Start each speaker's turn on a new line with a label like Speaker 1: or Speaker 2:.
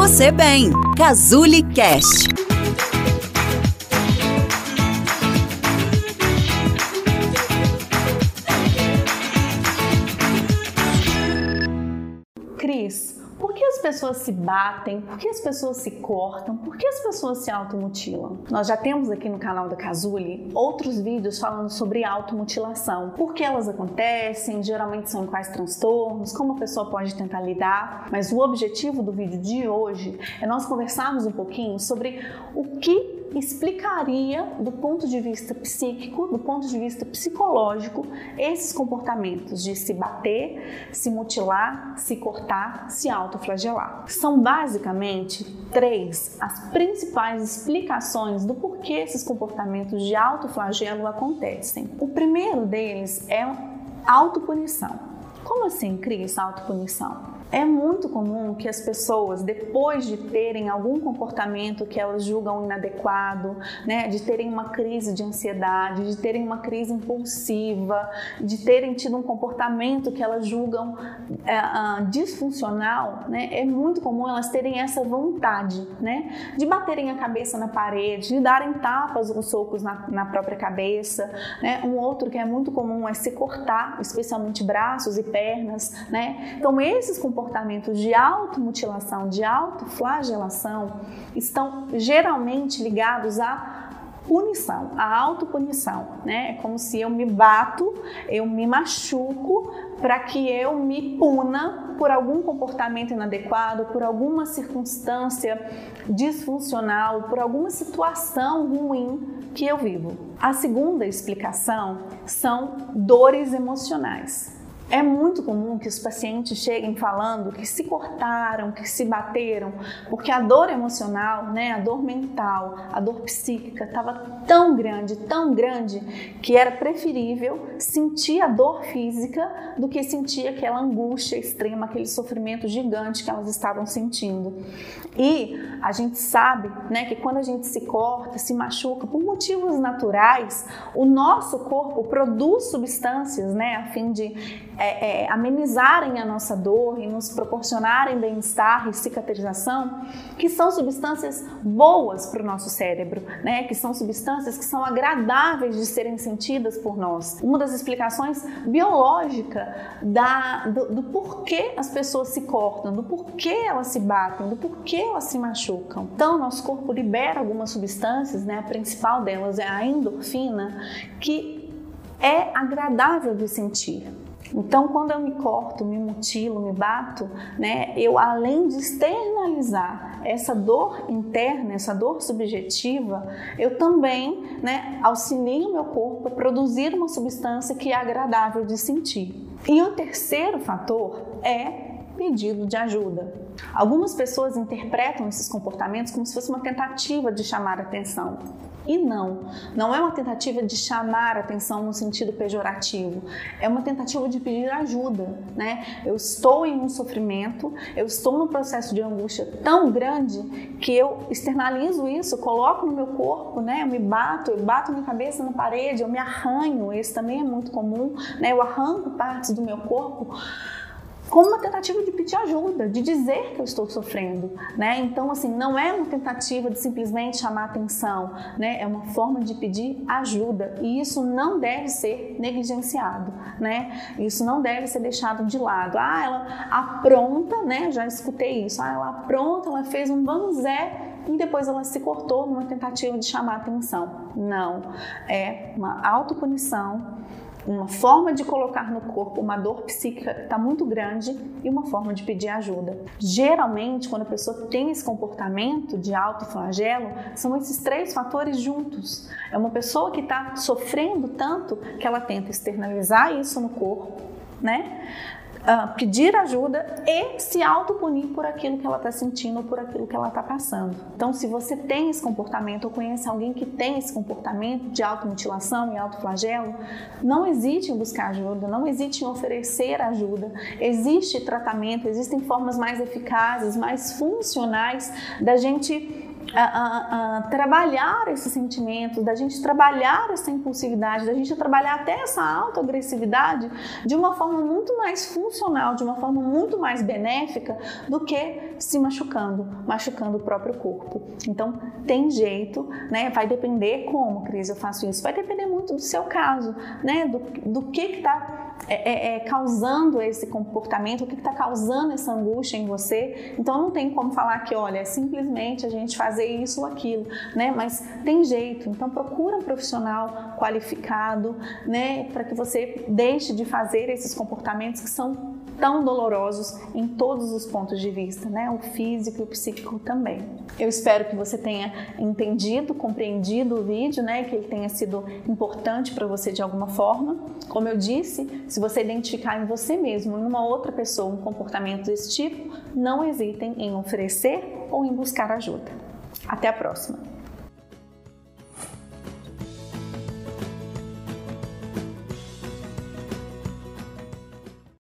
Speaker 1: você bem. Cazuli Cast.
Speaker 2: Pessoas se batem? Por que as pessoas se cortam? Por que as pessoas se automutilam? Nós já temos aqui no canal da Cazuli outros vídeos falando sobre automutilação. Por que elas acontecem? Geralmente são em quais transtornos? Como a pessoa pode tentar lidar? Mas o objetivo do vídeo de hoje é nós conversarmos um pouquinho sobre o que explicaria, do ponto de vista psíquico, do ponto de vista psicológico, esses comportamentos de se bater, se mutilar, se cortar, se autoflagelar. São basicamente três as principais explicações do porquê esses comportamentos de autoflagelo acontecem. O primeiro deles é autopunição. Como assim, Cris, autopunição? É muito comum que as pessoas, depois de terem algum comportamento que elas julgam inadequado, né, de terem uma crise de ansiedade, de terem uma crise impulsiva, de terem tido um comportamento que elas julgam é, uh, disfuncional, né, é muito comum elas terem essa vontade, né, de baterem a cabeça na parede, de darem tapas ou socos na, na própria cabeça, né. Um outro que é muito comum é se cortar, especialmente braços e pernas, né. Então esses comportamentos comportamentos de automutilação, de autoflagelação, estão geralmente ligados à punição, à autopunição, né? É como se eu me bato, eu me machuco para que eu me puna por algum comportamento inadequado, por alguma circunstância disfuncional, por alguma situação ruim que eu vivo. A segunda explicação são dores emocionais. É muito comum que os pacientes cheguem falando que se cortaram, que se bateram, porque a dor emocional, né, a dor mental, a dor psíquica estava tão grande, tão grande, que era preferível sentir a dor física do que sentir aquela angústia extrema, aquele sofrimento gigante que elas estavam sentindo. E a gente sabe né, que quando a gente se corta, se machuca, por motivos naturais, o nosso corpo produz substâncias né, a fim de é, é, amenizarem a nossa dor e nos proporcionarem bem-estar e cicatrização, que são substâncias boas para o nosso cérebro, né? que são substâncias que são agradáveis de serem sentidas por nós. Uma das explicações biológicas da, do, do porquê as pessoas se cortam, do porquê elas se batem, do porquê elas se machucam. Então, nosso corpo libera algumas substâncias, né? a principal delas é a endorfina, que é agradável de sentir. Então, quando eu me corto, me mutilo, me bato, né, eu além de externalizar essa dor interna, essa dor subjetiva, eu também né, auxilio meu corpo a produzir uma substância que é agradável de sentir. E o terceiro fator é pedido de ajuda. Algumas pessoas interpretam esses comportamentos como se fosse uma tentativa de chamar atenção. E não, não é uma tentativa de chamar atenção no sentido pejorativo, é uma tentativa de pedir ajuda, né? Eu estou em um sofrimento, eu estou num processo de angústia tão grande que eu externalizo isso, coloco no meu corpo, né? Eu me bato, eu bato minha cabeça na parede, eu me arranho, esse também é muito comum, né? Eu arranco partes do meu corpo como uma tentativa de pedir ajuda, de dizer que eu estou sofrendo, né? Então, assim, não é uma tentativa de simplesmente chamar atenção, né? É uma forma de pedir ajuda e isso não deve ser negligenciado, né? Isso não deve ser deixado de lado. Ah, ela apronta, né? Já escutei isso. Ah, ela apronta, ela fez um banzé e depois ela se cortou numa tentativa de chamar atenção. Não, é uma autopunição uma forma de colocar no corpo uma dor psíquica que está muito grande e uma forma de pedir ajuda. Geralmente, quando a pessoa tem esse comportamento de alto flagelo, são esses três fatores juntos. É uma pessoa que está sofrendo tanto que ela tenta externalizar isso no corpo, né? Uh, pedir ajuda e se autopunir por aquilo que ela está sentindo, por aquilo que ela está passando. Então, se você tem esse comportamento ou conhece alguém que tem esse comportamento de automutilação e autoflagelo, não hesite em buscar ajuda, não hesite em oferecer ajuda. Existe tratamento, existem formas mais eficazes, mais funcionais da gente a, a, a, trabalhar esses sentimentos, da gente trabalhar essa impulsividade, da gente trabalhar até essa autoagressividade de uma forma muito mais funcional, de uma forma muito mais benéfica do que se machucando, machucando o próprio corpo. Então, tem jeito, né? Vai depender como, Cris, eu faço isso. Vai depender muito do seu caso, né? Do, do que está é, é, é, causando esse comportamento, o que está causando essa angústia em você. Então não tem como falar que, olha, é simplesmente a gente fazer isso ou aquilo, né? Mas tem jeito. Então procura um profissional qualificado, né? Para que você deixe de fazer esses comportamentos que são tão dolorosos em todos os pontos de vista, né? O físico e o psíquico também. Eu espero que você tenha entendido, compreendido o vídeo, né? Que ele tenha sido importante para você de alguma forma. Como eu disse, se você identificar em você mesmo, em uma outra pessoa, um comportamento desse tipo, não hesitem em oferecer ou em buscar ajuda. Até a próxima!